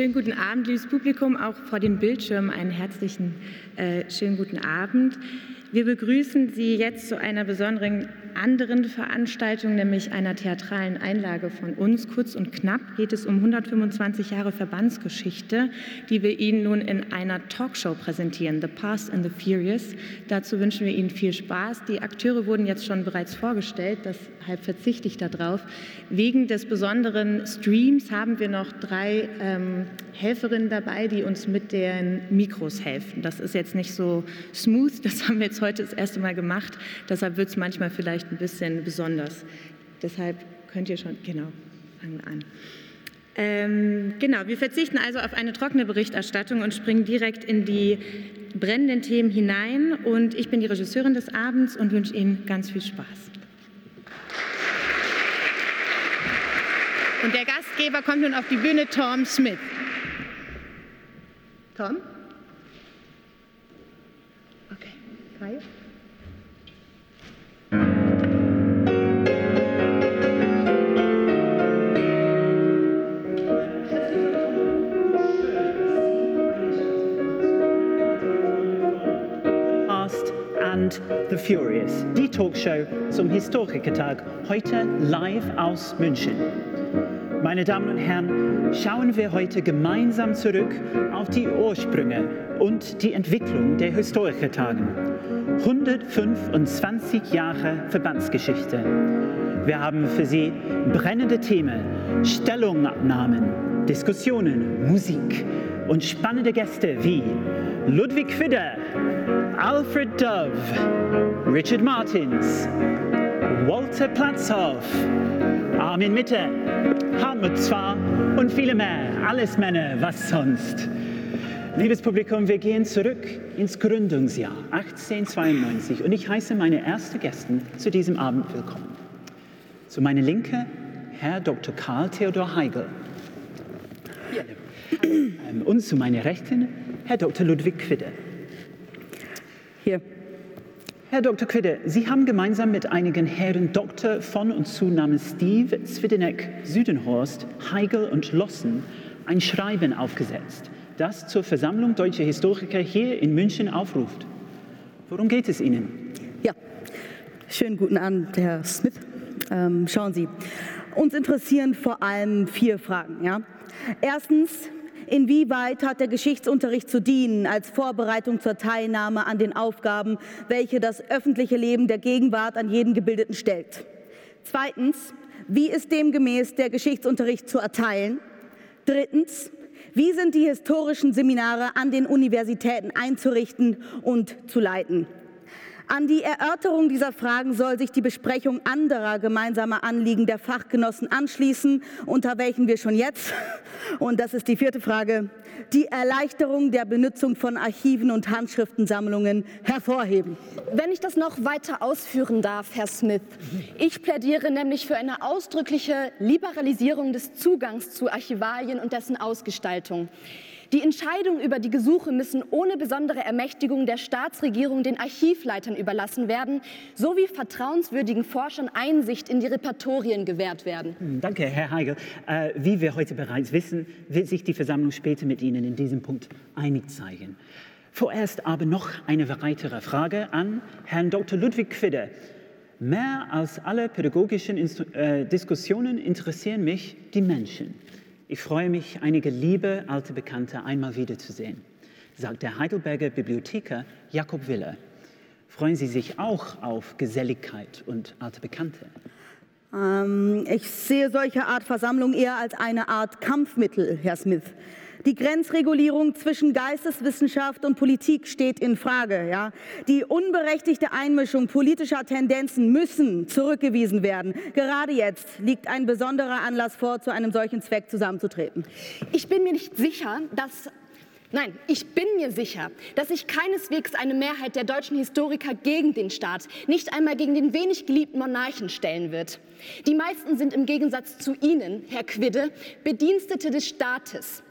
Schönen guten Abend, liebes Publikum, auch vor dem Bildschirm einen herzlichen äh, schönen guten Abend. Wir begrüßen Sie jetzt zu einer besonderen anderen Veranstaltung, nämlich einer theatralen Einlage von uns. Kurz und knapp geht es um 125 Jahre Verbandsgeschichte, die wir Ihnen nun in einer Talkshow präsentieren, The Past and the Furious. Dazu wünschen wir Ihnen viel Spaß. Die Akteure wurden jetzt schon bereits vorgestellt, deshalb verzichte ich darauf. Wegen des besonderen Streams haben wir noch drei ähm, Helferinnen dabei, die uns mit den Mikros helfen. Das ist jetzt nicht so smooth, das haben wir jetzt heute das erste Mal gemacht. Deshalb wird es manchmal vielleicht ein bisschen besonders. Deshalb könnt ihr schon, genau, fangen wir an. Ähm, genau, wir verzichten also auf eine trockene Berichterstattung und springen direkt in die brennenden Themen hinein. Und ich bin die Regisseurin des Abends und wünsche Ihnen ganz viel Spaß. Und der Gastgeber kommt nun auf die Bühne, Tom Smith. Tom? And the Furious, die Talkshow zum Historikertag, heute live aus München. Meine Damen und Herren, schauen wir heute gemeinsam zurück auf die Ursprünge und die Entwicklung der Historikertagen. 125 Jahre Verbandsgeschichte. Wir haben für Sie brennende Themen, Stellungnahmen, Diskussionen, Musik und spannende Gäste wie Ludwig Fidder, Alfred Dove, Richard Martins, Walter Platzhoff, Armin Mitte, Hartmut Zwar und viele mehr. Alles Männer, was sonst. Liebes Publikum, wir gehen zurück ins Gründungsjahr 1892 und ich heiße meine ersten Gäste zu diesem Abend willkommen. Zu meiner Linke Herr Dr. Karl Theodor Heigl. Ähm, Und zu meiner Rechten Herr Dr. Ludwig Quidde. Hier. Herr Dr. Quidde, Sie haben gemeinsam mit einigen Herren Doktor von und zu namens Steve, Zwideneck, Südenhorst, Heigl und Lossen ein Schreiben aufgesetzt, das zur Versammlung deutscher Historiker hier in München aufruft. Worum geht es Ihnen? Ja, schönen guten Abend, Herr Smith. Ähm, schauen Sie, uns interessieren vor allem vier Fragen. Ja? Erstens, inwieweit hat der Geschichtsunterricht zu dienen als Vorbereitung zur Teilnahme an den Aufgaben, welche das öffentliche Leben der Gegenwart an jeden Gebildeten stellt? Zweitens, wie ist demgemäß der Geschichtsunterricht zu erteilen? Drittens, wie sind die historischen Seminare an den Universitäten einzurichten und zu leiten? An die Erörterung dieser Fragen soll sich die Besprechung anderer gemeinsamer Anliegen der Fachgenossen anschließen, unter welchen wir schon jetzt, und das ist die vierte Frage, die Erleichterung der Benutzung von Archiven und Handschriftensammlungen hervorheben. Wenn ich das noch weiter ausführen darf, Herr Smith. Ich plädiere nämlich für eine ausdrückliche Liberalisierung des Zugangs zu Archivalien und dessen Ausgestaltung. Die Entscheidungen über die Gesuche müssen ohne besondere Ermächtigung der Staatsregierung den Archivleitern überlassen werden, sowie vertrauenswürdigen Forschern Einsicht in die Repertorien gewährt werden. Danke, Herr Heigl. Äh, wie wir heute bereits wissen, wird sich die Versammlung später mit Ihnen in diesem Punkt einig zeigen. Vorerst aber noch eine weitere Frage an Herrn Dr. Ludwig Quidde. Mehr als alle pädagogischen Instru äh, Diskussionen interessieren mich die Menschen. Ich freue mich, einige liebe alte Bekannte einmal wiederzusehen, sagt der Heidelberger Bibliotheker Jakob Wille. Freuen Sie sich auch auf Geselligkeit und alte Bekannte? Ähm, ich sehe solche Art Versammlung eher als eine Art Kampfmittel, Herr Smith. Die Grenzregulierung zwischen Geisteswissenschaft und Politik steht in Frage. Ja? Die unberechtigte Einmischung politischer Tendenzen müssen zurückgewiesen werden. Gerade jetzt liegt ein besonderer Anlass vor, zu einem solchen Zweck zusammenzutreten. Ich bin mir nicht sicher, dass Nein, ich bin mir sicher, dass sich keineswegs eine Mehrheit der deutschen Historiker gegen den Staat, nicht einmal gegen den wenig geliebten Monarchen stellen wird. Die meisten sind im Gegensatz zu Ihnen, Herr Quidde, Bedienstete des Staates.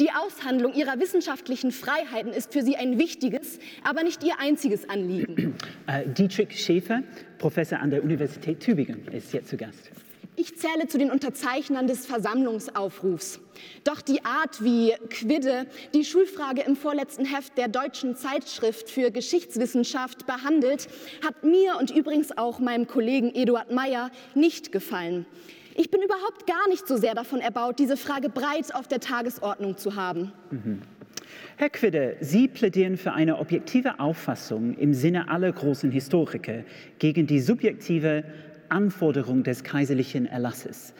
Die Aushandlung ihrer wissenschaftlichen Freiheiten ist für sie ein wichtiges, aber nicht ihr einziges Anliegen. Äh, Dietrich Schäfer, Professor an der Universität Tübingen, ist jetzt zu Gast. Ich zähle zu den Unterzeichnern des Versammlungsaufrufs. Doch die Art, wie Quidde die Schulfrage im vorletzten Heft der deutschen Zeitschrift für Geschichtswissenschaft behandelt, hat mir und übrigens auch meinem Kollegen Eduard Meyer nicht gefallen. Ich bin überhaupt gar nicht so sehr davon erbaut, diese Frage breit auf der Tagesordnung zu haben. Mhm. Herr Quidde, Sie plädieren für eine objektive Auffassung im Sinne aller großen Historiker gegen die subjektive Anforderung des kaiserlichen Erlasses.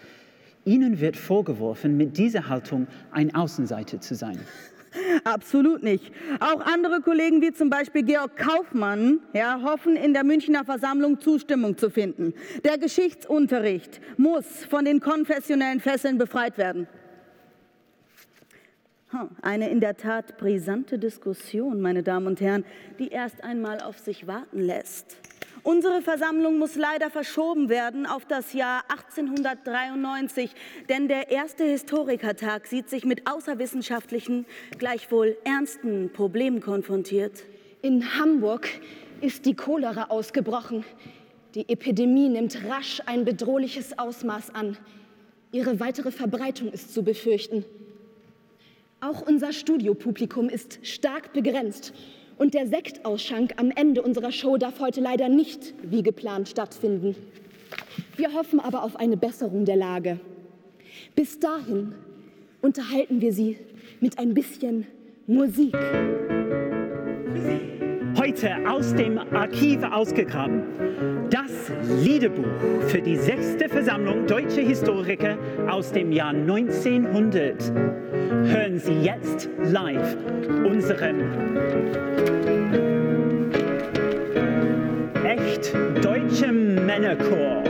Ihnen wird vorgeworfen, mit dieser Haltung ein Außenseiter zu sein. Absolut nicht. Auch andere Kollegen wie zum Beispiel Georg Kaufmann ja, hoffen in der Münchner Versammlung Zustimmung zu finden. Der Geschichtsunterricht muss von den konfessionellen Fesseln befreit werden. Eine in der Tat brisante Diskussion, meine Damen und Herren, die erst einmal auf sich warten lässt. Unsere Versammlung muss leider verschoben werden auf das Jahr 1893, denn der erste Historikertag sieht sich mit außerwissenschaftlichen, gleichwohl ernsten Problemen konfrontiert. In Hamburg ist die Cholera ausgebrochen. Die Epidemie nimmt rasch ein bedrohliches Ausmaß an. Ihre weitere Verbreitung ist zu befürchten. Auch unser Studiopublikum ist stark begrenzt und der Sektausschank am Ende unserer Show darf heute leider nicht wie geplant stattfinden. Wir hoffen aber auf eine Besserung der Lage. Bis dahin unterhalten wir Sie mit ein bisschen Musik. Heute aus dem Archiv ausgegraben. Das Liederbuch für die sechste Versammlung deutscher Historiker aus dem Jahr 1900. Hören Sie jetzt live unseren echt deutschen Männerchor.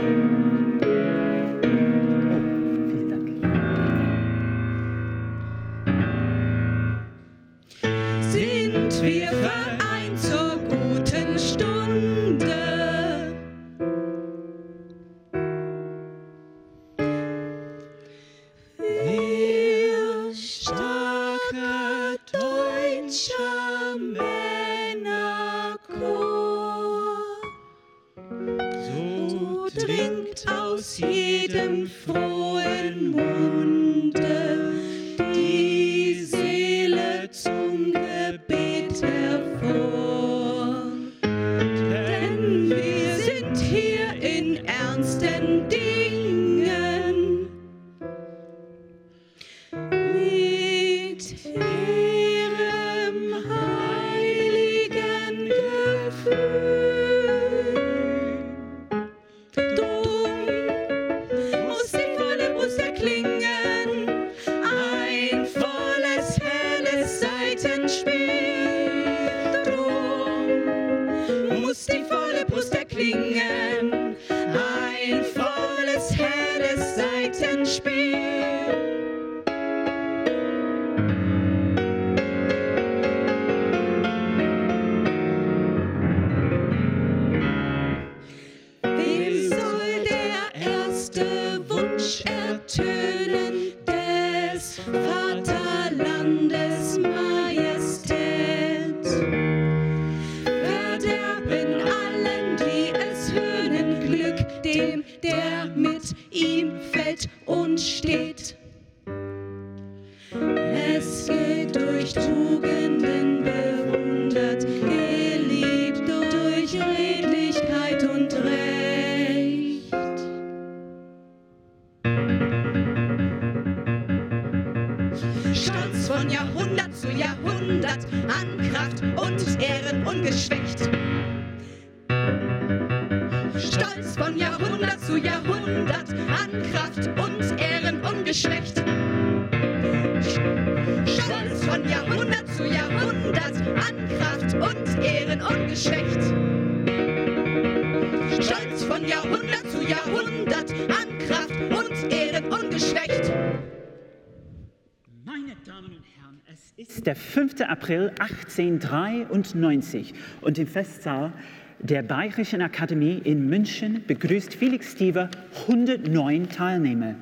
Der 5. April 1893 und im Festsaal der Bayerischen Akademie in München begrüßt Felix Stiever 109 Teilnehmer.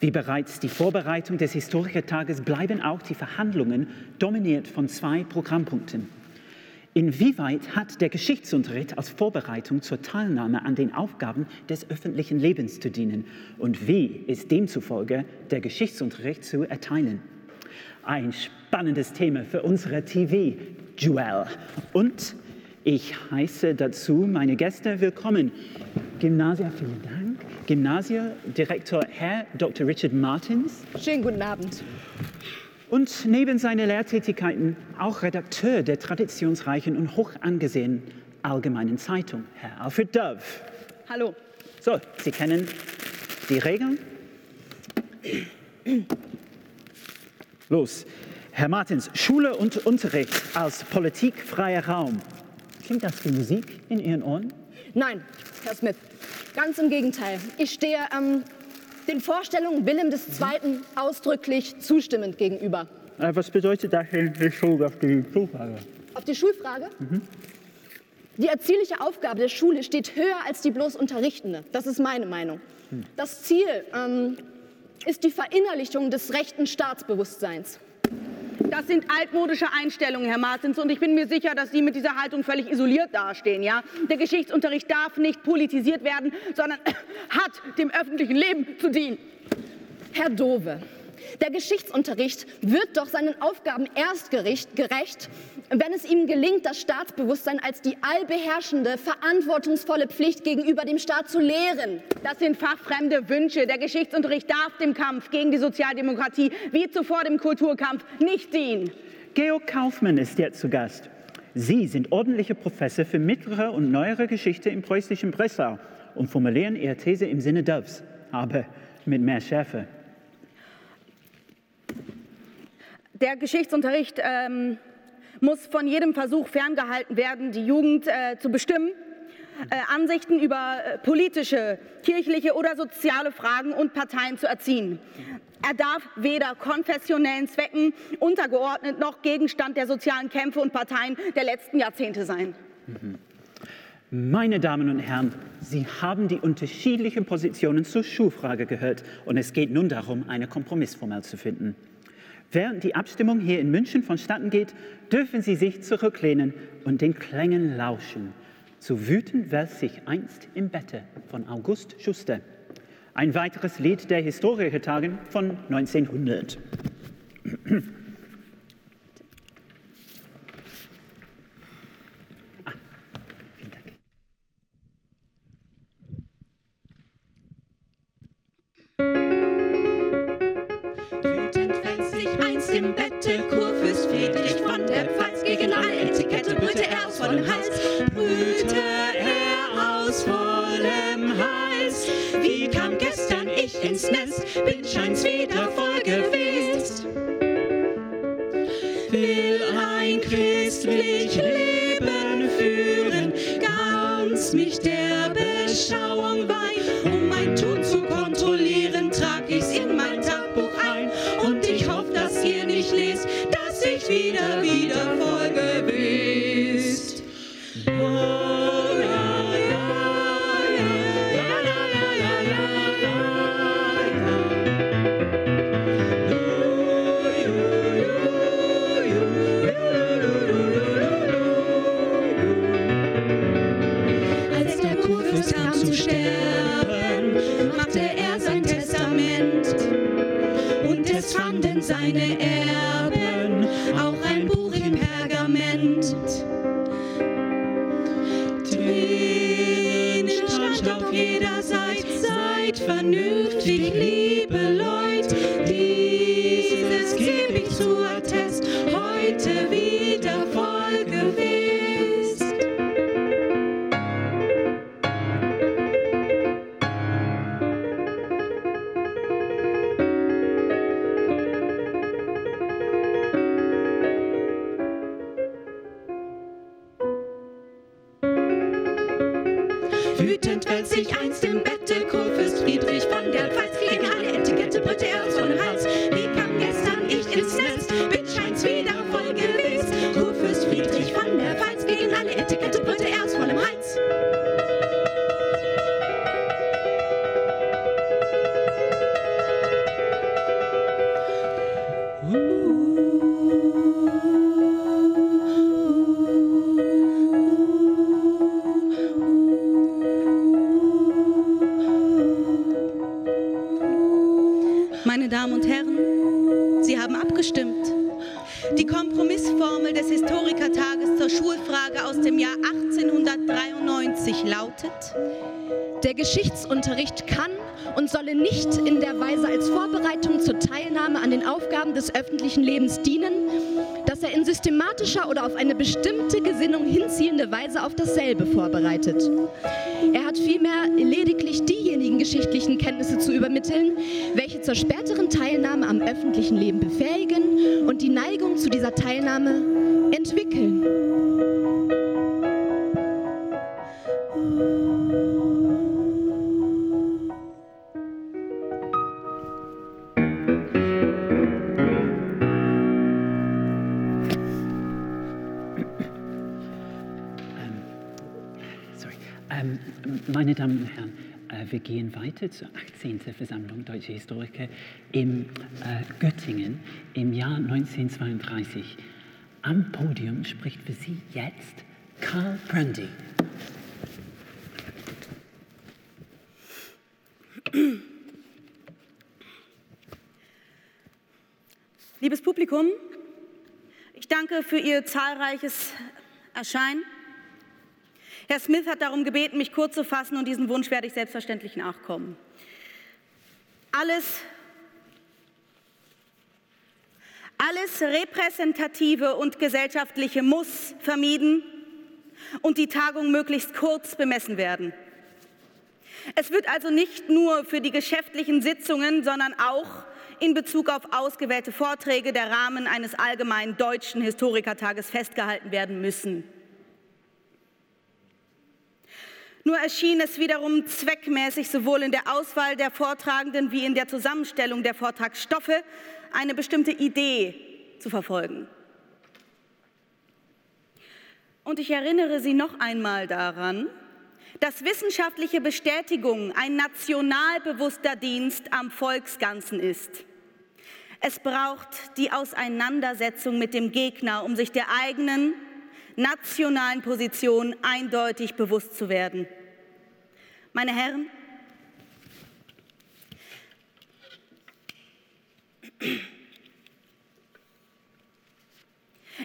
Wie bereits die Vorbereitung des Historikertages bleiben auch die Verhandlungen dominiert von zwei Programmpunkten. Inwieweit hat der Geschichtsunterricht als Vorbereitung zur Teilnahme an den Aufgaben des öffentlichen Lebens zu dienen? Und wie ist demzufolge der Geschichtsunterricht zu erteilen? Ein spannendes Thema für unsere TV-Duell. Und ich heiße dazu meine Gäste willkommen. Gymnasia, vielen Dank. Gymnasiadirektor Herr Dr. Richard Martins. Schönen guten Abend. Und neben seinen Lehrtätigkeiten auch Redakteur der traditionsreichen und hoch angesehenen Allgemeinen Zeitung, Herr Alfred Dove. Hallo. So, Sie kennen die Regeln? Los. Herr Martins, Schule und Unterricht als politikfreier Raum. Klingt das wie Musik in Ihren Ohren? Nein, Herr Smith, ganz im Gegenteil. Ich stehe ähm, den Vorstellungen Wilhelm II. ausdrücklich zustimmend gegenüber. Äh, Was bedeutet das in Bezug auf die Schulfrage? Auf die Schulfrage? Die erziehliche Aufgabe der Schule steht höher als die bloß Unterrichtende. Das ist meine Meinung. Das Ziel ähm, ist die Verinnerlichung des rechten Staatsbewusstseins. Das sind altmodische Einstellungen, Herr Martins, und ich bin mir sicher, dass Sie mit dieser Haltung völlig isoliert dastehen. Ja? Der Geschichtsunterricht darf nicht politisiert werden, sondern hat dem öffentlichen Leben zu dienen. Herr Dove, der Geschichtsunterricht wird doch seinen Aufgaben erst gerecht, gerecht, wenn es ihm gelingt, das Staatsbewusstsein als die allbeherrschende, verantwortungsvolle Pflicht gegenüber dem Staat zu lehren. Das sind fachfremde Wünsche. Der Geschichtsunterricht darf dem Kampf gegen die Sozialdemokratie wie zuvor dem Kulturkampf nicht dienen. Georg Kaufmann ist jetzt zu Gast. Sie sind ordentlicher Professor für mittlere und neuere Geschichte im preußischen Breslau und formulieren Ihre These im Sinne Doves, aber mit mehr Schärfe. Der Geschichtsunterricht ähm, muss von jedem Versuch ferngehalten werden, die Jugend äh, zu bestimmen, äh, Ansichten über äh, politische, kirchliche oder soziale Fragen und Parteien zu erziehen. Er darf weder konfessionellen Zwecken untergeordnet noch Gegenstand der sozialen Kämpfe und Parteien der letzten Jahrzehnte sein. Meine Damen und Herren, Sie haben die unterschiedlichen Positionen zur Schulfrage gehört und es geht nun darum, eine Kompromissformel zu finden. Während die Abstimmung hier in München vonstatten geht, dürfen Sie sich zurücklehnen und den Klängen lauschen. Zu wüten wälzt sich einst im Bette von August Schuster. Ein weiteres Lied der Historikertagen von 1900. im Bette Kurfürst Friedrich von der Pfalz gegen alle Etikette brüllte er aus vollem Hals, brüllte er aus vollem Hals. Wie kam gestern ich ins Nest, bin scheint's wieder voll gewesen. Will ein christlich Leben führen, ganz mich der Beschauung weih, Wütend wälzt sich einst im Bette Kurfürst Friedrich von der Pfalz gegen alle Etikette brüllte er aus vollem Hals. Des öffentlichen Lebens dienen, dass er in systematischer oder auf eine bestimmte Gesinnung hinziehende Weise auf dasselbe vorbereitet. Er hat vielmehr lediglich diejenigen geschichtlichen Kenntnisse zu übermitteln, welche zur späteren Teilnahme am öffentlichen Leben befähigen und die Neigung zu dieser Teilnahme entwickeln. Meine Damen und Herren, äh, wir gehen weiter zur 18. Versammlung Deutscher Historiker in äh, Göttingen im Jahr 1932. Am Podium spricht für Sie jetzt Karl Brandy. Liebes Publikum, ich danke für Ihr zahlreiches Erscheinen. Herr Smith hat darum gebeten, mich kurz zu fassen und diesen Wunsch werde ich selbstverständlich nachkommen. Alles, alles Repräsentative und Gesellschaftliche muss vermieden und die Tagung möglichst kurz bemessen werden. Es wird also nicht nur für die geschäftlichen Sitzungen, sondern auch in Bezug auf ausgewählte Vorträge der Rahmen eines allgemeinen deutschen Historikertages festgehalten werden müssen. Nur erschien es wiederum zweckmäßig, sowohl in der Auswahl der Vortragenden wie in der Zusammenstellung der Vortragsstoffe eine bestimmte Idee zu verfolgen. Und ich erinnere Sie noch einmal daran, dass wissenschaftliche Bestätigung ein national bewusster Dienst am Volksganzen ist. Es braucht die Auseinandersetzung mit dem Gegner, um sich der eigenen nationalen Position eindeutig bewusst zu werden. Meine Herren,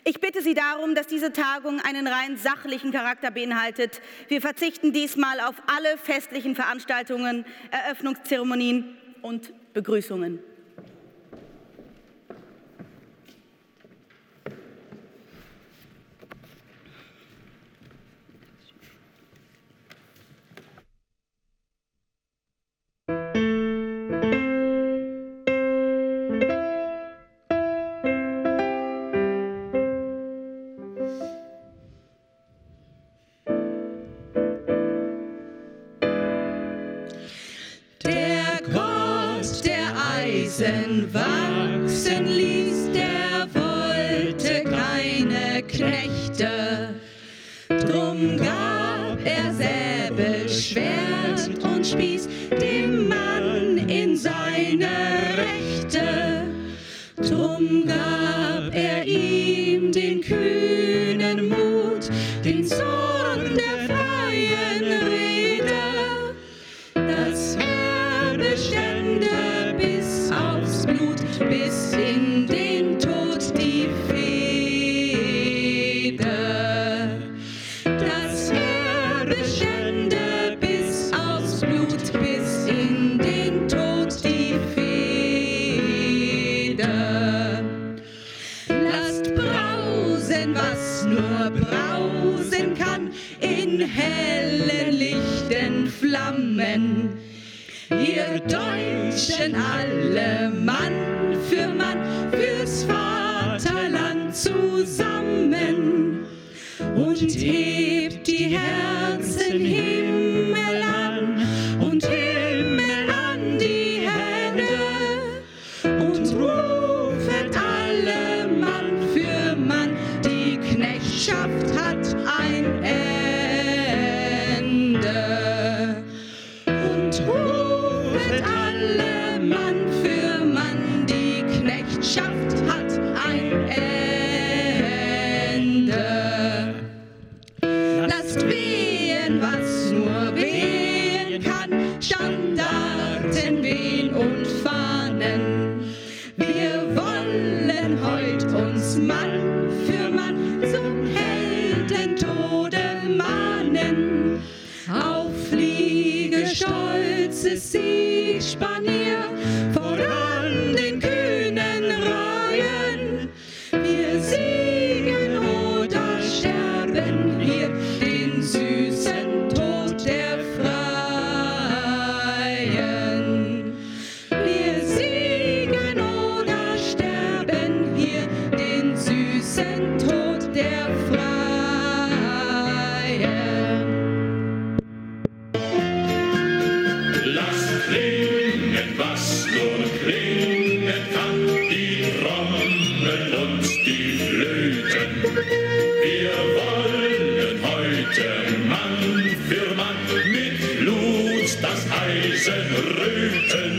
Ich bitte Sie darum, dass diese Tagung einen rein sachlichen Charakter beinhaltet. Wir verzichten diesmal auf alle festlichen Veranstaltungen, Eröffnungszeremonien und Begrüßungen. Alle Mann für Mann fürs Vaterland zusammen. Und hebt die Herzen Himmel heute Mann für Mann mit Blut das Eisen röten.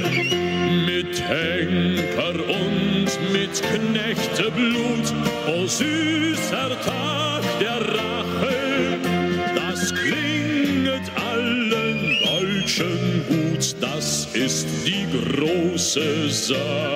Mit Henker und mit Knechteblut, o süßer Tag der Rache, das klinget allen Deutschen gut, das ist die große Sache.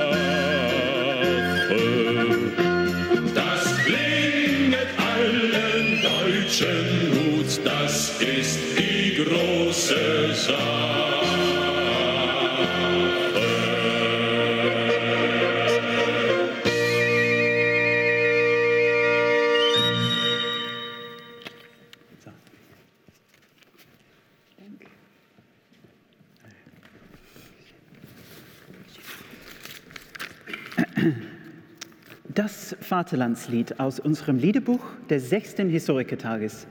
Vaterlandslied aus unserem Liederbuch des sechsten Historikertages.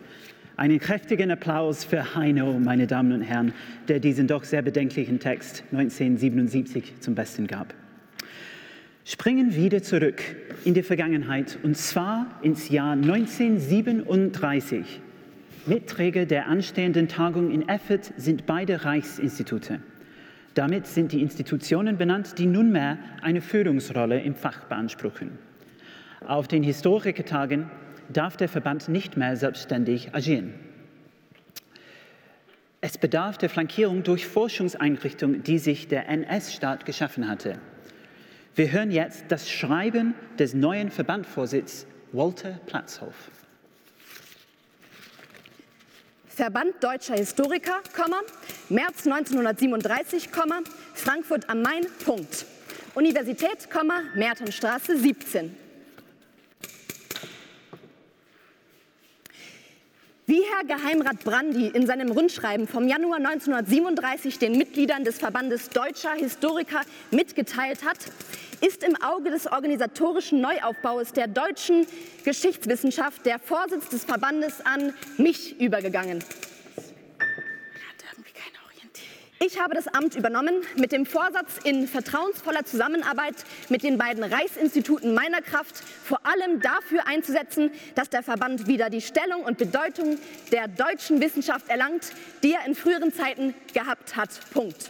Einen kräftigen Applaus für Heino, meine Damen und Herren, der diesen doch sehr bedenklichen Text 1977 zum Besten gab. Springen wieder zurück in die Vergangenheit und zwar ins Jahr 1937. Mitträger der anstehenden Tagung in Erfurt sind beide Reichsinstitute. Damit sind die Institutionen benannt, die nunmehr eine Führungsrolle im Fach beanspruchen. Auf den Historikertagen darf der Verband nicht mehr selbstständig agieren. Es bedarf der Flankierung durch Forschungseinrichtungen, die sich der NS-Staat geschaffen hatte. Wir hören jetzt das Schreiben des neuen Verbandvorsitzes Walter Platzhoff. Verband Deutscher Historiker, März 1937, Komma, Frankfurt am Main, Punkt. Universität, Komma, Mertenstraße 17. Wie Herr Geheimrat Brandi in seinem Rundschreiben vom Januar 1937 den Mitgliedern des Verbandes Deutscher Historiker mitgeteilt hat, ist im Auge des organisatorischen Neuaufbaus der deutschen Geschichtswissenschaft der Vorsitz des Verbandes an mich übergegangen. Ich habe das Amt übernommen mit dem Vorsatz, in vertrauensvoller Zusammenarbeit mit den beiden Reichsinstituten meiner Kraft vor allem dafür einzusetzen, dass der Verband wieder die Stellung und Bedeutung der deutschen Wissenschaft erlangt, die er in früheren Zeiten gehabt hat. Punkt.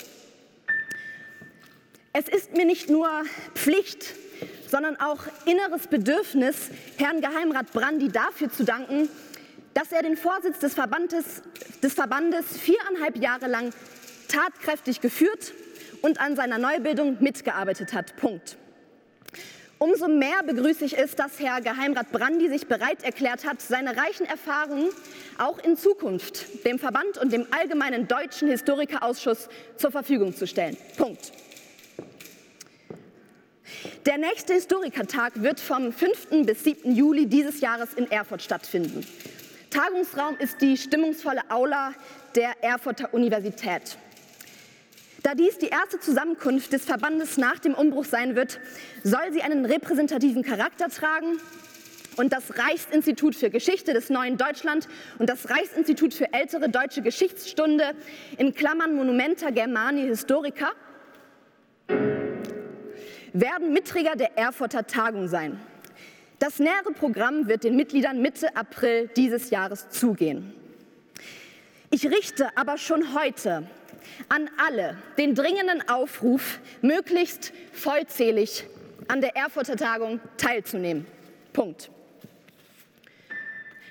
Es ist mir nicht nur Pflicht, sondern auch inneres Bedürfnis, Herrn Geheimrat Brandi dafür zu danken, dass er den Vorsitz des Verbandes, des Verbandes viereinhalb Jahre lang tatkräftig geführt und an seiner Neubildung mitgearbeitet hat. Punkt. Umso mehr begrüße ich es, dass Herr Geheimrat Brandi sich bereit erklärt hat, seine reichen Erfahrungen auch in Zukunft dem Verband und dem Allgemeinen Deutschen Historikerausschuss zur Verfügung zu stellen. Punkt. Der nächste Historikertag wird vom 5. bis 7. Juli dieses Jahres in Erfurt stattfinden. Tagungsraum ist die stimmungsvolle Aula der Erfurter Universität. Da dies die erste Zusammenkunft des Verbandes nach dem Umbruch sein wird, soll sie einen repräsentativen Charakter tragen und das Reichsinstitut für Geschichte des neuen Deutschland und das Reichsinstitut für ältere deutsche Geschichtsstunde in Klammern Monumenta Germani Historica werden Mitträger der Erfurter Tagung sein. Das nähere Programm wird den Mitgliedern Mitte April dieses Jahres zugehen. Ich richte aber schon heute an alle den dringenden Aufruf, möglichst vollzählig an der Erfurter Tagung teilzunehmen. Punkt.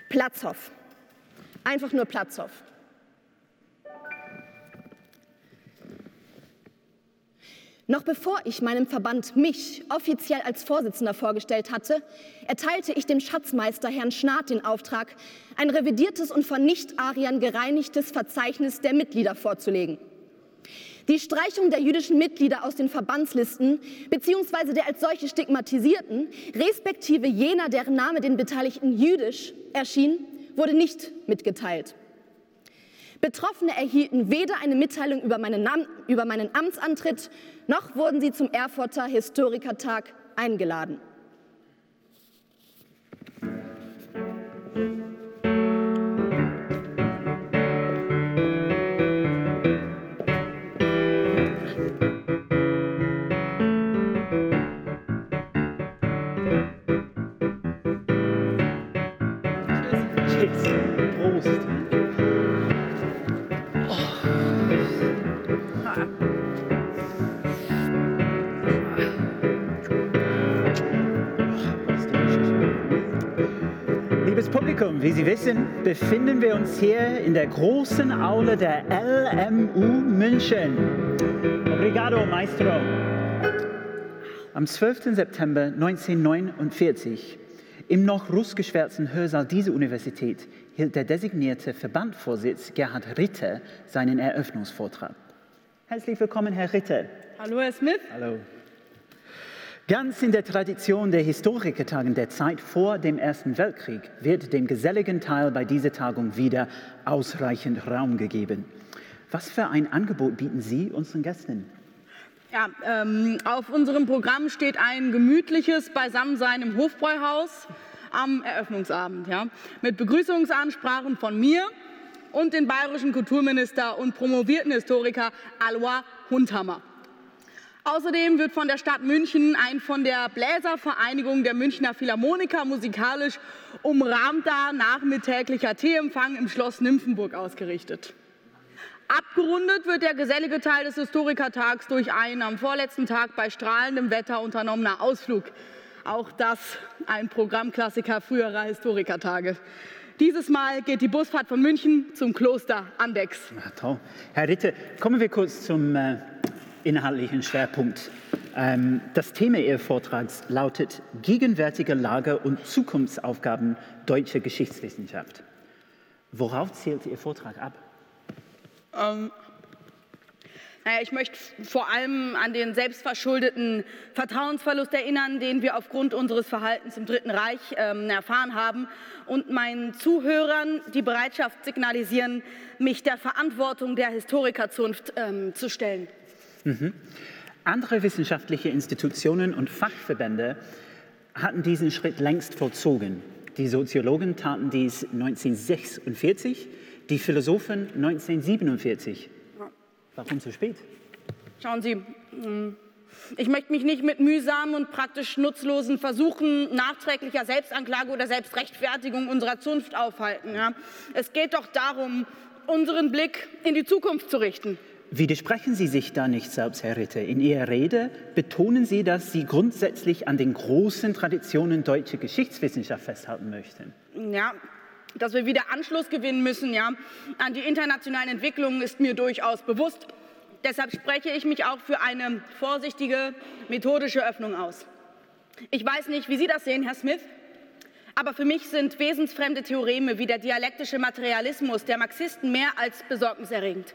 Platzhoff. Einfach nur Platzhoff. Noch bevor ich meinem Verband mich offiziell als Vorsitzender vorgestellt hatte, erteilte ich dem Schatzmeister Herrn Schnarrt den Auftrag, ein revidiertes und von Nicht-Ariern gereinigtes Verzeichnis der Mitglieder vorzulegen. Die Streichung der jüdischen Mitglieder aus den Verbandslisten bzw. der als solche stigmatisierten, respektive jener, deren Name den Beteiligten jüdisch erschien, wurde nicht mitgeteilt. Betroffene erhielten weder eine Mitteilung über meinen, über meinen Amtsantritt, noch wurden sie zum Erfurter Historikertag eingeladen. Sie wissen, befinden wir uns hier in der großen Aule der LMU München. Obrigado, Maestro. Am 12. September 1949, im noch rußgeschwärzten Hörsaal dieser Universität, hielt der designierte Verbandvorsitz Gerhard Ritter seinen Eröffnungsvortrag. Herzlich willkommen, Herr Ritter. Hallo, Herr Smith. Hallo. Ganz in der Tradition der Historikertagen der Zeit vor dem Ersten Weltkrieg wird dem geselligen Teil bei dieser Tagung wieder ausreichend Raum gegeben. Was für ein Angebot bieten Sie unseren Gästen? Ja, ähm, auf unserem Programm steht ein gemütliches Beisammensein im Hofbräuhaus am Eröffnungsabend. Ja, mit Begrüßungsansprachen von mir und den bayerischen Kulturminister und promovierten Historiker Alois Hundhammer. Außerdem wird von der Stadt München ein von der Bläservereinigung der Münchner Philharmoniker musikalisch umrahmter nachmittäglicher Teeempfang im Schloss Nymphenburg ausgerichtet. Abgerundet wird der gesellige Teil des Historikertags durch einen am vorletzten Tag bei strahlendem Wetter unternommener Ausflug. Auch das ein Programmklassiker früherer Historikertage. Dieses Mal geht die Busfahrt von München zum Kloster Andex. Ja, toll. Herr Ritter, kommen wir kurz zum äh, inhaltlichen Schwerpunkt. Ähm, das Thema Ihres Vortrags lautet Gegenwärtige Lage und Zukunftsaufgaben deutscher Geschichtswissenschaft. Worauf zielt Ihr Vortrag ab? Ähm, naja, ich möchte vor allem an den selbstverschuldeten Vertrauensverlust erinnern, den wir aufgrund unseres Verhaltens im Dritten Reich ähm, erfahren haben und meinen Zuhörern die Bereitschaft signalisieren, mich der Verantwortung der Historikerzunft ähm, zu stellen. Mhm. Andere wissenschaftliche Institutionen und Fachverbände hatten diesen Schritt längst vollzogen. Die Soziologen taten dies 1946, die Philosophen 1947. Warum so spät? Schauen Sie, hm, ich möchte mich nicht mit mühsamen und praktisch nutzlosen Versuchen nachträglicher Selbstanklage oder Selbstrechtfertigung unserer Zunft aufhalten. Es geht doch darum, unseren Blick in die Zukunft zu richten. Widersprechen Sie sich da nicht selbst, Herr Ritter? In Ihrer Rede betonen Sie, dass Sie grundsätzlich an den großen Traditionen deutscher Geschichtswissenschaft festhalten möchten. Ja, dass wir wieder Anschluss gewinnen müssen ja, an die internationalen Entwicklungen, ist mir durchaus bewusst. Deshalb spreche ich mich auch für eine vorsichtige methodische Öffnung aus. Ich weiß nicht, wie Sie das sehen, Herr Smith, aber für mich sind wesensfremde Theoreme wie der dialektische Materialismus der Marxisten mehr als besorgniserregend.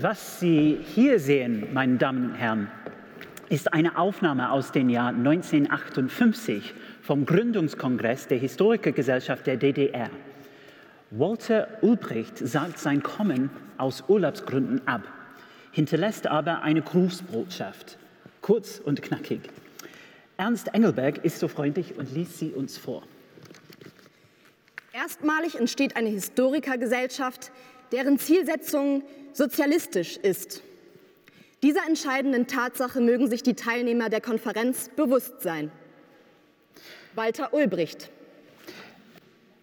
Was Sie hier sehen, meine Damen und Herren, ist eine Aufnahme aus dem Jahr 1958 vom Gründungskongress der Historikergesellschaft der DDR. Walter Ulbricht sagt sein Kommen aus Urlaubsgründen ab, hinterlässt aber eine Grußbotschaft, kurz und knackig. Ernst Engelberg ist so freundlich und liest sie uns vor. Erstmalig entsteht eine Historikergesellschaft, deren Zielsetzung sozialistisch ist. Dieser entscheidenden Tatsache mögen sich die Teilnehmer der Konferenz bewusst sein. Walter Ulbricht.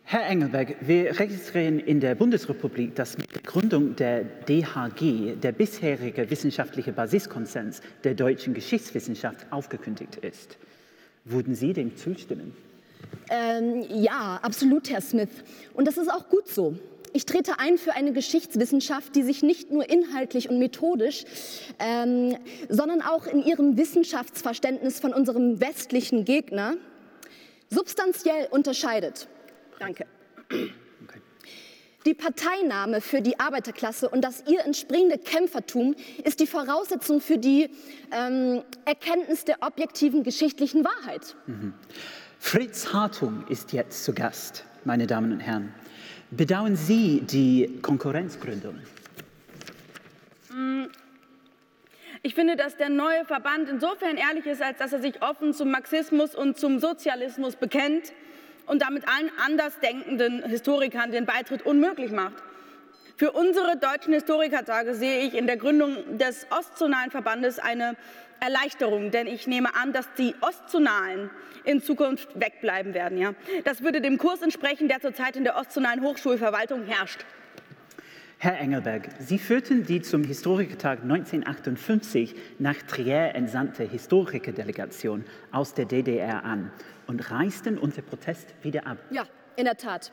Herr Engelberg, wir registrieren in der Bundesrepublik, dass mit der Gründung der DHG der bisherige wissenschaftliche Basiskonsens der deutschen Geschichtswissenschaft aufgekündigt ist. Würden Sie dem zustimmen? Ähm, ja, absolut, Herr Smith. Und das ist auch gut so. Ich trete ein für eine Geschichtswissenschaft, die sich nicht nur inhaltlich und methodisch, ähm, sondern auch in ihrem Wissenschaftsverständnis von unserem westlichen Gegner substanziell unterscheidet. Danke. Die Parteinahme für die Arbeiterklasse und das ihr entspringende Kämpfertum ist die Voraussetzung für die ähm, Erkenntnis der objektiven geschichtlichen Wahrheit. Mhm. Fritz Hartung ist jetzt zu Gast, meine Damen und Herren. Bedauern Sie die Konkurrenzgründung? Ich finde, dass der neue Verband insofern ehrlich ist, als dass er sich offen zum Marxismus und zum Sozialismus bekennt und damit allen andersdenkenden Historikern den Beitritt unmöglich macht. Für unsere deutschen Historikertage sehe ich in der Gründung des Ostzonalen Verbandes eine Erleichterung, denn ich nehme an, dass die Ostzonalen in Zukunft wegbleiben werden. Ja? Das würde dem Kurs entsprechen, der zurzeit in der Ostzonalen Hochschulverwaltung herrscht. Herr Engelberg, Sie führten die zum Historikertag 1958 nach Trier entsandte Historikerdelegation aus der DDR an und reisten unter Protest wieder ab. Ja, in der Tat.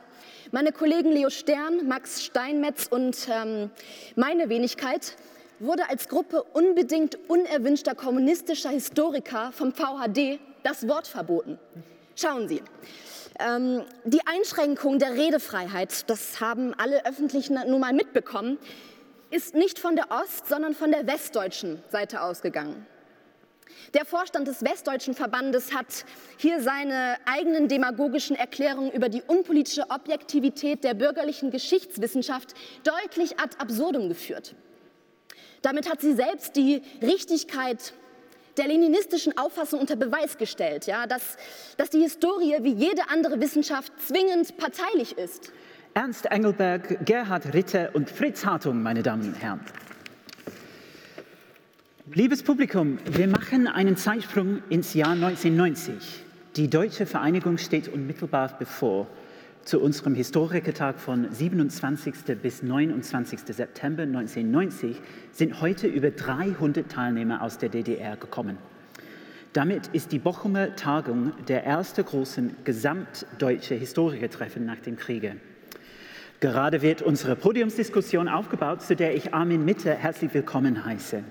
Meine Kollegen Leo Stern, Max Steinmetz und ähm, meine Wenigkeit wurde als Gruppe unbedingt unerwünschter kommunistischer Historiker vom VHD das Wort verboten. Schauen Sie, ähm, die Einschränkung der Redefreiheit, das haben alle Öffentlichen nun mal mitbekommen, ist nicht von der Ost-, sondern von der westdeutschen Seite ausgegangen. Der Vorstand des Westdeutschen Verbandes hat hier seine eigenen demagogischen Erklärungen über die unpolitische Objektivität der bürgerlichen Geschichtswissenschaft deutlich ad absurdum geführt. Damit hat sie selbst die Richtigkeit der leninistischen Auffassung unter Beweis gestellt, ja, dass, dass die Historie wie jede andere Wissenschaft zwingend parteilich ist. Ernst Engelberg, Gerhard Ritter und Fritz Hartung, meine Damen und Herren. Liebes Publikum, wir machen einen Zeitsprung ins Jahr 1990. Die deutsche Vereinigung steht unmittelbar bevor. Zu unserem Historikertag von 27. bis 29. September 1990 sind heute über 300 Teilnehmer aus der DDR gekommen. Damit ist die Bochumer Tagung der erste große gesamtdeutsche Historikertreffen nach dem Kriege. Gerade wird unsere Podiumsdiskussion aufgebaut, zu der ich Armin Mitte herzlich willkommen heiße.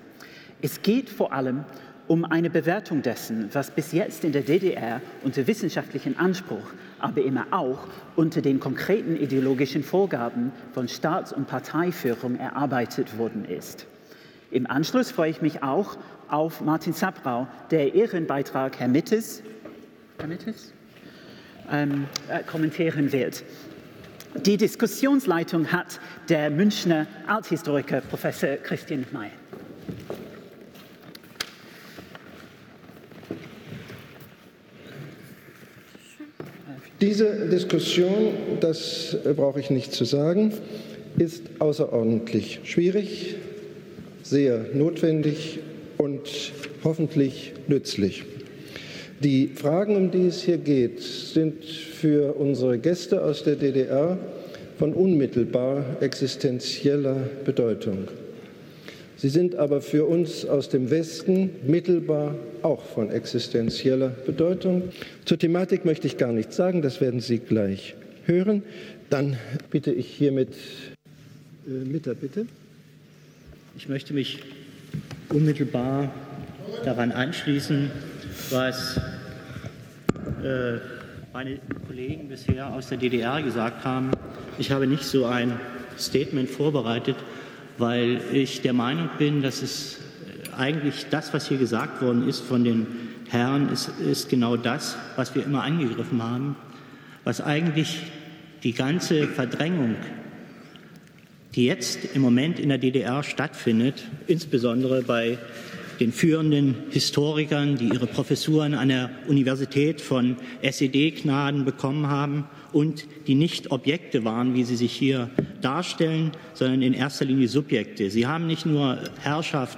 Es geht vor allem um eine Bewertung dessen, was bis jetzt in der DDR unter wissenschaftlichen Anspruch, aber immer auch unter den konkreten ideologischen Vorgaben von Staats- und Parteiführung erarbeitet worden ist. Im Anschluss freue ich mich auch auf Martin Zabrau, der Ihren Beitrag, Herr Mittes, Herr Mittes? Ähm, äh, kommentieren wird. Die Diskussionsleitung hat der Münchner Althistoriker Professor Christian May. Diese Diskussion, das brauche ich nicht zu sagen, ist außerordentlich schwierig, sehr notwendig und hoffentlich nützlich. Die Fragen, um die es hier geht, sind für unsere Gäste aus der DDR von unmittelbar existenzieller Bedeutung. Sie sind aber für uns aus dem Westen mittelbar auch von existenzieller Bedeutung. Zur Thematik möchte ich gar nichts sagen, das werden Sie gleich hören. Dann bitte ich hiermit äh, Mitter, bitte. Ich möchte mich unmittelbar daran anschließen, was äh, meine Kollegen bisher aus der DDR gesagt haben. Ich habe nicht so ein Statement vorbereitet, weil ich der Meinung bin, dass es äh, eigentlich das, was hier gesagt worden ist von den Herren, ist, ist genau das, was wir immer angegriffen haben, was eigentlich die ganze Verdrängung, die jetzt im Moment in der DDR stattfindet, insbesondere bei den führenden Historikern, die ihre Professuren an der Universität von SED-Gnaden bekommen haben und die nicht Objekte waren, wie sie sich hier darstellen, sondern in erster Linie Subjekte. Sie haben nicht nur Herrschaft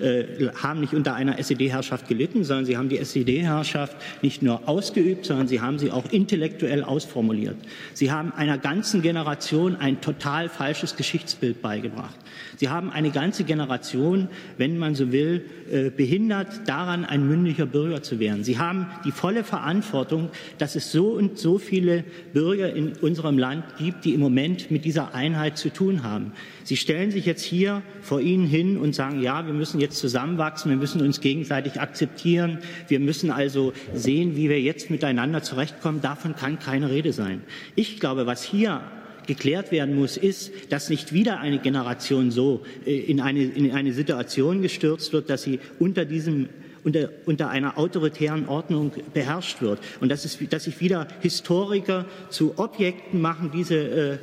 äh, haben nicht unter einer SED-Herrschaft gelitten, sondern sie haben die SED-Herrschaft nicht nur ausgeübt, sondern sie haben sie auch intellektuell ausformuliert. Sie haben einer ganzen Generation ein total falsches Geschichtsbild beigebracht. Sie haben eine ganze Generation, wenn man so will, äh, behindert daran, ein mündiger Bürger zu werden. Sie haben die volle Verantwortung, dass es so und so viele Bürger in unserem Land gibt, die im Moment mit dieser Einheit zu tun haben. Sie stellen sich jetzt hier vor Ihnen hin und sagen, ja, wir müssen jetzt zusammenwachsen, wir müssen uns gegenseitig akzeptieren, wir müssen also sehen, wie wir jetzt miteinander zurechtkommen. Davon kann keine Rede sein. Ich glaube, was hier geklärt werden muss, ist, dass nicht wieder eine Generation so äh, in eine, in eine Situation gestürzt wird, dass sie unter diesem unter, unter, einer autoritären Ordnung beherrscht wird. Und dass, es, dass sich wieder Historiker zu Objekten machen, diese äh,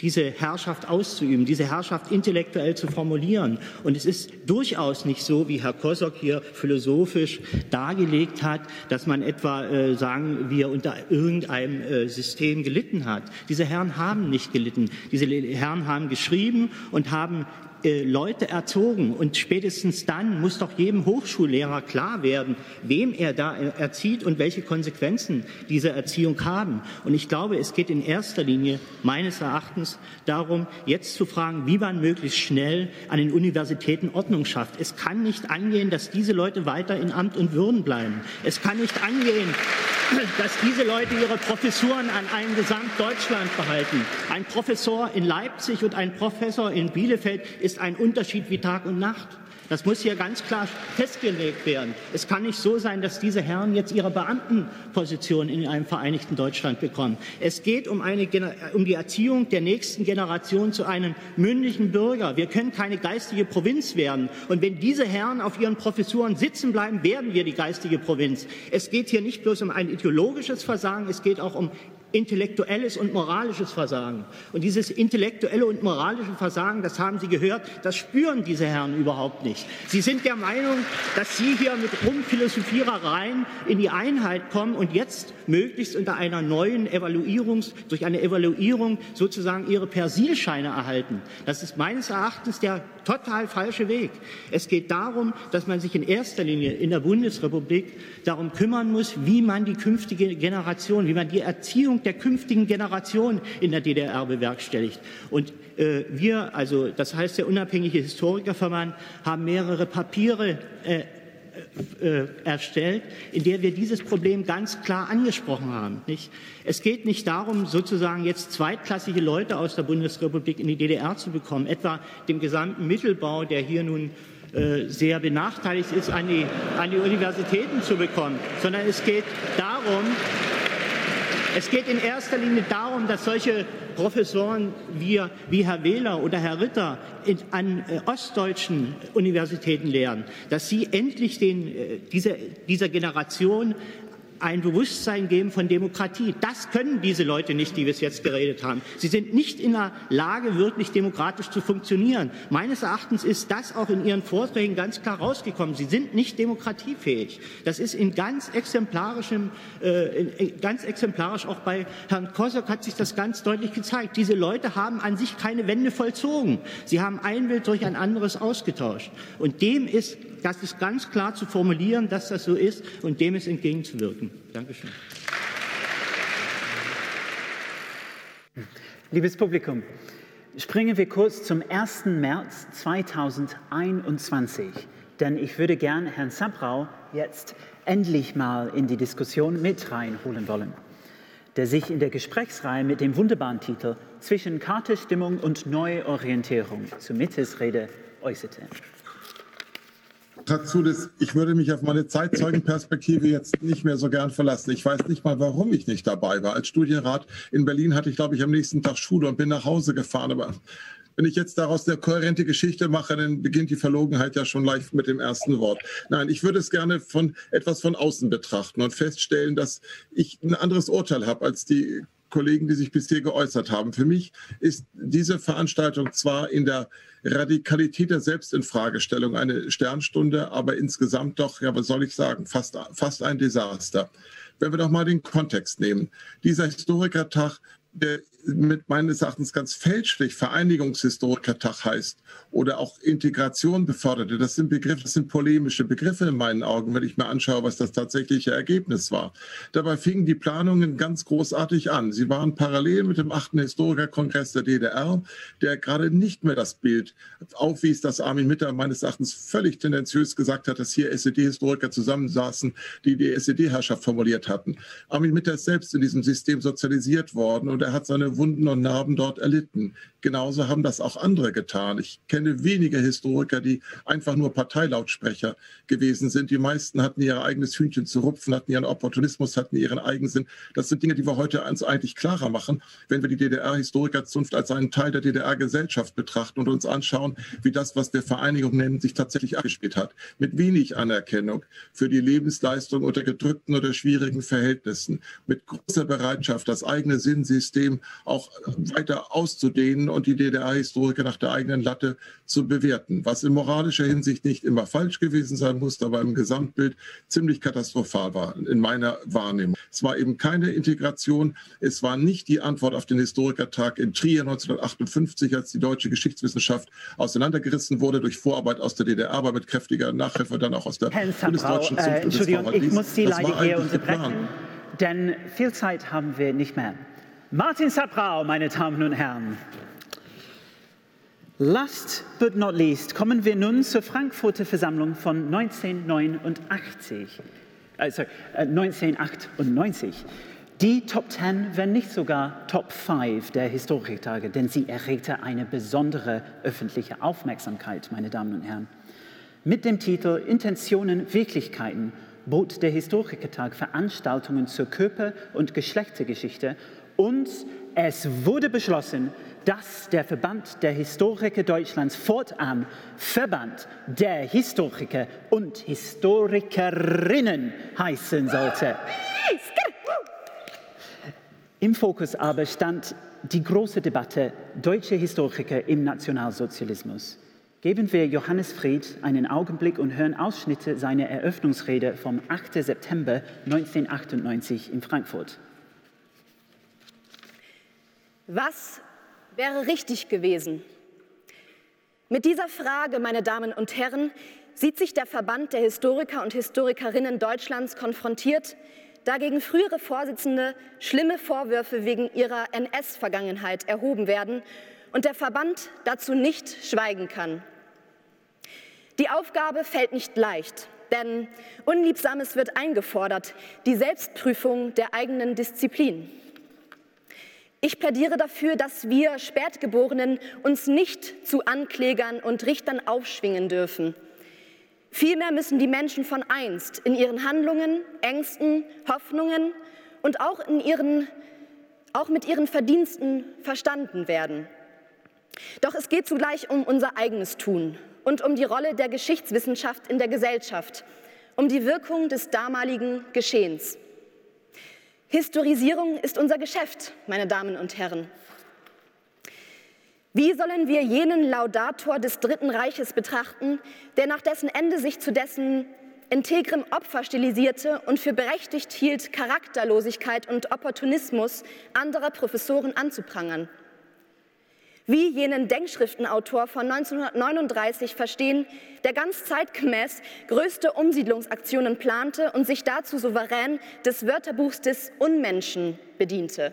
diese Herrschaft auszuüben, diese Herrschaft intellektuell zu formulieren. Und es ist durchaus nicht so, wie Herr Kosok hier philosophisch dargelegt hat, dass man etwa äh, sagen, wir unter irgendeinem äh, System gelitten hat. Diese Herren haben nicht gelitten. Diese Herren haben geschrieben und haben äh, Leute erzogen. Und spätestens dann muss doch jedem Hochschullehrer klar werden, wem er da erzieht und welche Konsequenzen diese Erziehung haben. Und ich glaube, es geht in erster Linie meines Erachtens darum, jetzt zu fragen, wie man möglichst schnell an den Universitäten Ordnung schafft. Es kann nicht angehen, dass diese Leute weiter in Amt und Würden bleiben. Es kann nicht angehen, dass diese Leute ihre Professuren an ein Gesamtdeutschland behalten. Ein Professor in Leipzig und ein Professor in Bielefeld ist ein Unterschied wie Tag und Nacht. Das muss hier ganz klar festgelegt werden. Es kann nicht so sein, dass diese Herren jetzt ihre Beamtenposition in einem vereinigten Deutschland bekommen. Es geht um, eine, um die Erziehung der nächsten Generation zu einem mündigen Bürger. Wir können keine geistige Provinz werden. Und wenn diese Herren auf ihren Professuren sitzen bleiben, werden wir die geistige Provinz. Es geht hier nicht bloß um ein ideologisches Versagen, es geht auch um intellektuelles und moralisches Versagen. Und dieses intellektuelle und moralische Versagen, das haben Sie gehört, das spüren diese Herren überhaupt nicht. Sie sind der Meinung, dass Sie hier mit Rumphilosophierereien in die Einheit kommen und jetzt möglichst unter einer neuen Evaluierung, durch eine Evaluierung sozusagen Ihre Persilscheine erhalten. Das ist meines Erachtens der total falsche Weg. Es geht darum, dass man sich in erster Linie in der Bundesrepublik darum kümmern muss, wie man die künftige Generation, wie man die Erziehung der künftigen Generation in der DDR bewerkstelligt. Und äh, wir, also das heißt der unabhängige Historikerverband, haben mehrere Papiere äh, äh, erstellt, in der wir dieses Problem ganz klar angesprochen haben. Nicht? Es geht nicht darum, sozusagen jetzt zweitklassige Leute aus der Bundesrepublik in die DDR zu bekommen, etwa dem gesamten Mittelbau, der hier nun äh, sehr benachteiligt ist, an die, an die Universitäten zu bekommen, sondern es geht darum, es geht in erster Linie darum, dass solche Professoren wie, wie Herr Wähler oder Herr Ritter in, an äh, ostdeutschen Universitäten lehren, dass sie endlich den, äh, diese, dieser Generation ein Bewusstsein geben von Demokratie. Das können diese Leute nicht, die wir jetzt geredet haben. Sie sind nicht in der Lage, wirklich demokratisch zu funktionieren. Meines Erachtens ist das auch in Ihren Vorträgen ganz klar rausgekommen. Sie sind nicht demokratiefähig. Das ist in ganz exemplarischem, äh, ganz exemplarisch auch bei Herrn Kosok hat sich das ganz deutlich gezeigt. Diese Leute haben an sich keine Wende vollzogen. Sie haben ein Bild durch ein anderes ausgetauscht. Und dem ist das ist ganz klar zu formulieren, dass das so ist und dem ist entgegenzuwirken. Dankeschön. Liebes Publikum, springen wir kurz zum 1. März 2021, denn ich würde gern Herrn Sabrau jetzt endlich mal in die Diskussion mit reinholen wollen, der sich in der Gesprächsreihe mit dem wunderbaren Titel Zwischen Kartestimmung und Neuorientierung zur Mittelsrede äußerte dazu, dass ich würde mich auf meine Zeitzeugenperspektive jetzt nicht mehr so gern verlassen. Ich weiß nicht mal, warum ich nicht dabei war. Als Studienrat in Berlin hatte ich, glaube ich, am nächsten Tag Schule und bin nach Hause gefahren. Aber wenn ich jetzt daraus eine kohärente Geschichte mache, dann beginnt die Verlogenheit ja schon leicht mit dem ersten Wort. Nein, ich würde es gerne von etwas von außen betrachten und feststellen, dass ich ein anderes Urteil habe als die Kollegen, die sich bisher geäußert haben. Für mich ist diese Veranstaltung zwar in der Radikalität der Selbstinfragestellung eine Sternstunde, aber insgesamt doch, ja, was soll ich sagen, fast, fast ein Desaster. Wenn wir doch mal den Kontext nehmen. Dieser Historikertag der mit meines Erachtens ganz fälschlich Vereinigungshistorikertag heißt oder auch Integration beförderte. Das sind Begriffe, das sind polemische Begriffe in meinen Augen, wenn ich mir anschaue, was das tatsächliche Ergebnis war. Dabei fingen die Planungen ganz großartig an. Sie waren parallel mit dem achten Historikerkongress der DDR, der gerade nicht mehr das Bild aufwies, das Armin Mitter meines Erachtens völlig tendenziös gesagt hat, dass hier SED-Historiker zusammensaßen, die die SED-Herrschaft formuliert hatten. Armin Mitter ist selbst in diesem System sozialisiert worden und er hat seine Wunden und Narben dort erlitten. Genauso haben das auch andere getan. Ich kenne wenige Historiker, die einfach nur Parteilautsprecher gewesen sind. Die meisten hatten ihr eigenes Hühnchen zu rupfen, hatten ihren Opportunismus, hatten ihren Eigensinn. Das sind Dinge, die wir heute uns eigentlich klarer machen, wenn wir die DDR-Historikerzunft als einen Teil der DDR-Gesellschaft betrachten und uns anschauen, wie das, was wir Vereinigung nennen, sich tatsächlich abgespielt hat. Mit wenig Anerkennung für die Lebensleistung unter gedrückten oder schwierigen Verhältnissen, mit großer Bereitschaft, das eigene Sinnsystem auch weiter auszudehnen und die DDR-Historiker nach der eigenen Latte zu bewerten, was in moralischer Hinsicht nicht immer falsch gewesen sein muss, aber im Gesamtbild ziemlich katastrophal war in meiner Wahrnehmung. Es war eben keine Integration, es war nicht die Antwort auf den Historikertag in Trier 1958, als die deutsche Geschichtswissenschaft auseinandergerissen wurde durch Vorarbeit aus der DDR, aber mit kräftiger Nachhilfe dann auch aus der bundesdeutschen äh, Zunft Entschuldigung, ich muss Sie leider hier unterbrechen, denn viel Zeit haben wir nicht mehr. Martin Sabrau, meine Damen und Herren. Last but not least kommen wir nun zur Frankfurter Versammlung von 1989. Also, äh, 1998. Die Top 10, wenn nicht sogar Top 5 der Historikertage, denn sie erregte eine besondere öffentliche Aufmerksamkeit, meine Damen und Herren. Mit dem Titel Intentionen, Wirklichkeiten bot der Historikertag Veranstaltungen zur Körper- und Geschlechtergeschichte und es wurde beschlossen, dass der Verband der Historiker Deutschlands fortan Verband der Historiker und Historikerinnen heißen sollte. Im Fokus aber stand die große Debatte deutsche Historiker im Nationalsozialismus. Geben wir Johannes Fried einen Augenblick und hören Ausschnitte seiner Eröffnungsrede vom 8. September 1998 in Frankfurt. Was wäre richtig gewesen? Mit dieser Frage, meine Damen und Herren, sieht sich der Verband der Historiker und Historikerinnen Deutschlands konfrontiert, da gegen frühere Vorsitzende schlimme Vorwürfe wegen ihrer NS-Vergangenheit erhoben werden und der Verband dazu nicht schweigen kann. Die Aufgabe fällt nicht leicht, denn Unliebsames wird eingefordert, die Selbstprüfung der eigenen Disziplin. Ich plädiere dafür, dass wir Spätgeborenen uns nicht zu Anklägern und Richtern aufschwingen dürfen. Vielmehr müssen die Menschen von einst in ihren Handlungen, Ängsten, Hoffnungen und auch, in ihren, auch mit ihren Verdiensten verstanden werden. Doch es geht zugleich um unser eigenes Tun und um die Rolle der Geschichtswissenschaft in der Gesellschaft, um die Wirkung des damaligen Geschehens. Historisierung ist unser Geschäft, meine Damen und Herren. Wie sollen wir jenen Laudator des Dritten Reiches betrachten, der nach dessen Ende sich zu dessen integrem Opfer stilisierte und für berechtigt hielt, Charakterlosigkeit und Opportunismus anderer Professoren anzuprangern? Wie jenen Denkschriftenautor von 1939 verstehen, der ganz zeitgemäß größte Umsiedlungsaktionen plante und sich dazu souverän des Wörterbuchs des Unmenschen bediente?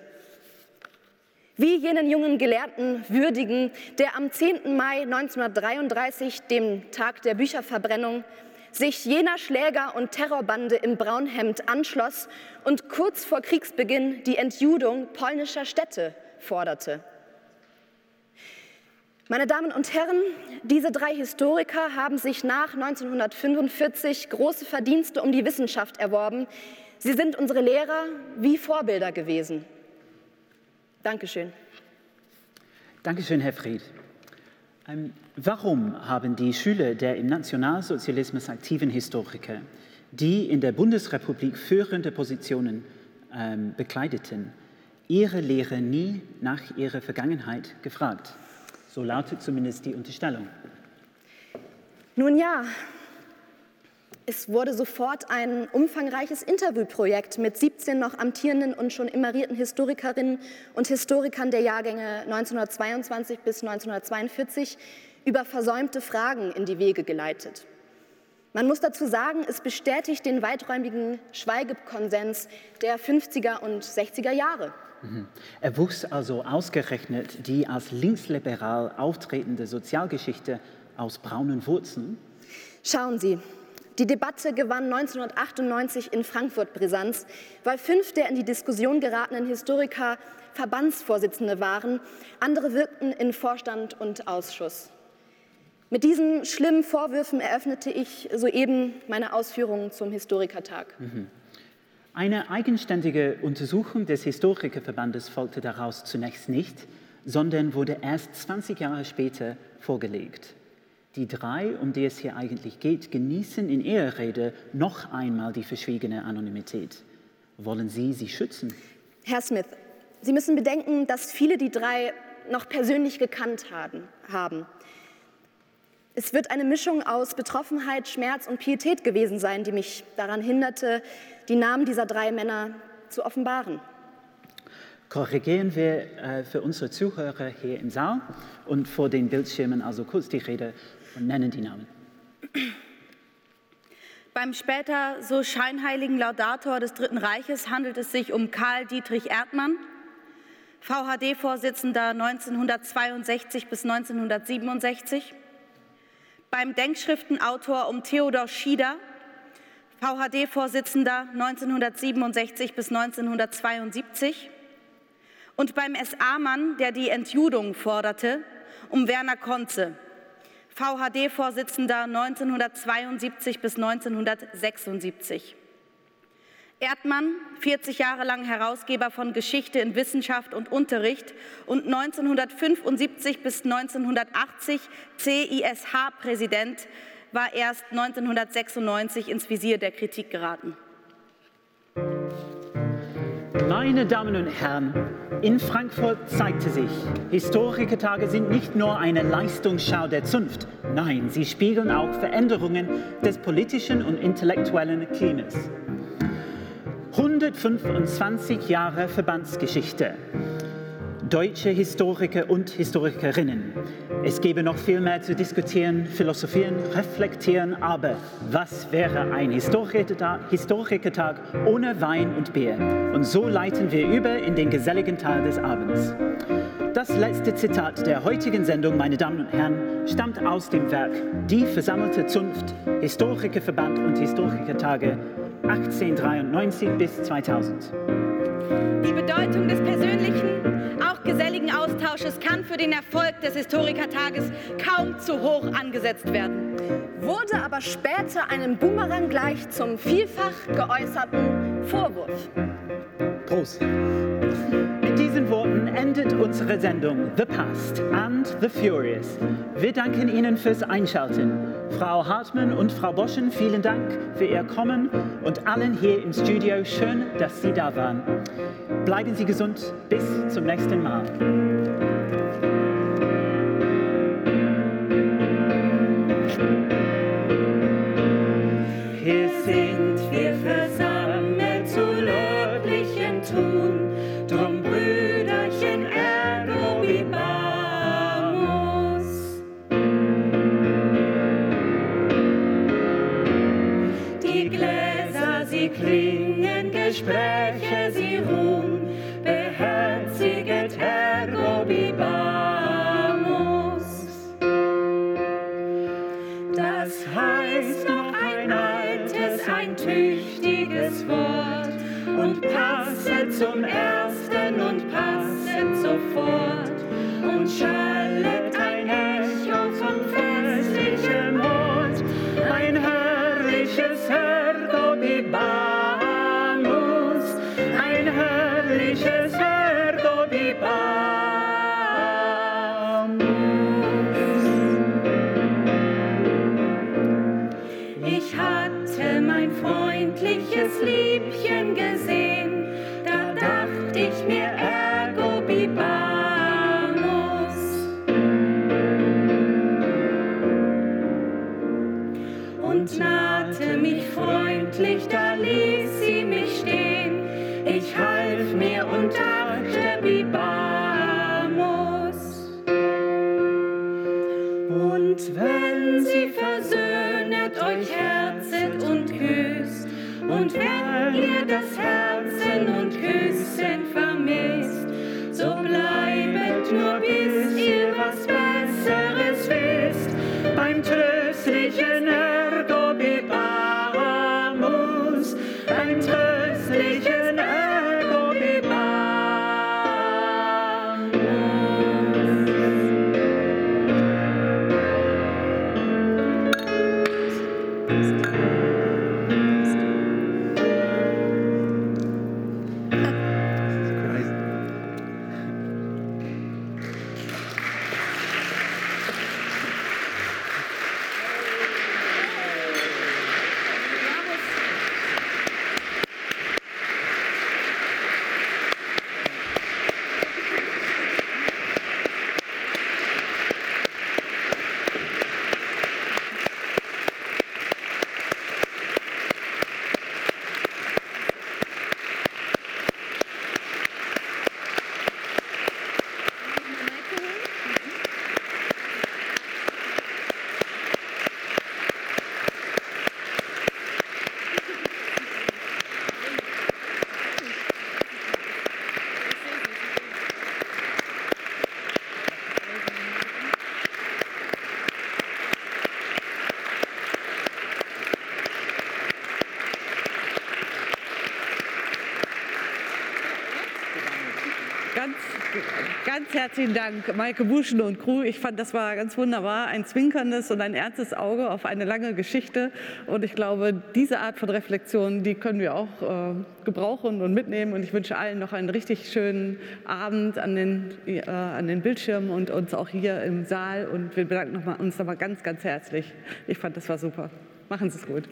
Wie jenen jungen Gelehrten würdigen, der am 10. Mai 1933, dem Tag der Bücherverbrennung, sich jener Schläger- und Terrorbande im Braunhemd anschloss und kurz vor Kriegsbeginn die Entjudung polnischer Städte forderte. Meine Damen und Herren, diese drei Historiker haben sich nach 1945 große Verdienste um die Wissenschaft erworben. Sie sind unsere Lehrer wie Vorbilder gewesen. Dankeschön. Dankeschön, Herr Fried. Ähm, warum haben die Schüler der im Nationalsozialismus aktiven Historiker, die in der Bundesrepublik führende Positionen ähm, bekleideten, ihre Lehre nie nach ihrer Vergangenheit gefragt? So lautet zumindest die Unterstellung. Nun ja, Es wurde sofort ein umfangreiches Interviewprojekt mit 17 noch amtierenden und schon emerierten Historikerinnen und Historikern der Jahrgänge 1922 bis 1942 über versäumte Fragen in die Wege geleitet. Man muss dazu sagen, es bestätigt den weiträumigen Schweigekonsens der 50er und 60er Jahre. Mhm. Er wuchs also ausgerechnet die als linksliberal auftretende Sozialgeschichte aus braunen Wurzeln? Schauen Sie, die Debatte gewann 1998 in Frankfurt Brisanz, weil fünf der in die Diskussion geratenen Historiker Verbandsvorsitzende waren. Andere wirkten in Vorstand und Ausschuss. Mit diesen schlimmen Vorwürfen eröffnete ich soeben meine Ausführungen zum Historikertag. Mhm. Eine eigenständige Untersuchung des Historikerverbandes folgte daraus zunächst nicht, sondern wurde erst 20 Jahre später vorgelegt. Die drei, um die es hier eigentlich geht, genießen in ihrer Rede noch einmal die verschwiegene Anonymität. Wollen Sie sie schützen? Herr Smith, Sie müssen bedenken, dass viele die drei noch persönlich gekannt haben. Es wird eine Mischung aus Betroffenheit, Schmerz und Pietät gewesen sein, die mich daran hinderte, die Namen dieser drei Männer zu offenbaren. Korrigieren wir äh, für unsere Zuhörer hier im Saal und vor den Bildschirmen also kurz die Rede und nennen die Namen. Beim später so scheinheiligen Laudator des Dritten Reiches handelt es sich um Karl Dietrich Erdmann, VHD-Vorsitzender 1962 bis 1967. Beim Denkschriftenautor um Theodor Schieder, VHD-Vorsitzender 1967 bis 1972. Und beim SA-Mann, der die Entjudung forderte, um Werner Konze, VHD-Vorsitzender 1972 bis 1976. Erdmann, 40 Jahre lang Herausgeber von Geschichte in Wissenschaft und Unterricht und 1975 bis 1980 CISH-Präsident, war erst 1996 ins Visier der Kritik geraten. Meine Damen und Herren, in Frankfurt zeigte sich, Historikertage sind nicht nur eine Leistungsschau der Zunft, nein, sie spiegeln auch Veränderungen des politischen und intellektuellen Klimas. 125 Jahre Verbandsgeschichte deutsche Historiker und Historikerinnen. Es gäbe noch viel mehr zu diskutieren, philosophieren, reflektieren, aber was wäre ein Historikertag ohne Wein und Bier? Und so leiten wir über in den geselligen Teil des Abends. Das letzte Zitat der heutigen Sendung, meine Damen und Herren, stammt aus dem Werk Die versammelte Zunft, Historikerverband und Historikertage 1893 bis 2000. Die Bedeutung des persönlichen, auch geselligen Austausches kann für den Erfolg des Historikertages kaum zu hoch angesetzt werden. Wurde aber später einem Boomerang gleich zum vielfach geäußerten Vorwurf. Prost. Mit diesen Worten endet unsere Sendung The Past and the Furious. Wir danken Ihnen fürs Einschalten. Frau Hartmann und Frau Boschen, vielen Dank für Ihr Kommen und allen hier im Studio, schön, dass Sie da waren. Bleiben Sie gesund, bis zum nächsten Mal. Hier zum ersten und passet ganz herzlichen Dank, Maike Buschen und Crew. Ich fand, das war ganz wunderbar. Ein zwinkerndes und ein ernstes Auge auf eine lange Geschichte. Und ich glaube, diese Art von Reflexion, die können wir auch äh, gebrauchen und mitnehmen. Und ich wünsche allen noch einen richtig schönen Abend an den, äh, an den Bildschirmen und uns auch hier im Saal. Und wir bedanken noch mal, uns nochmal ganz, ganz herzlich. Ich fand, das war super. Machen Sie es gut.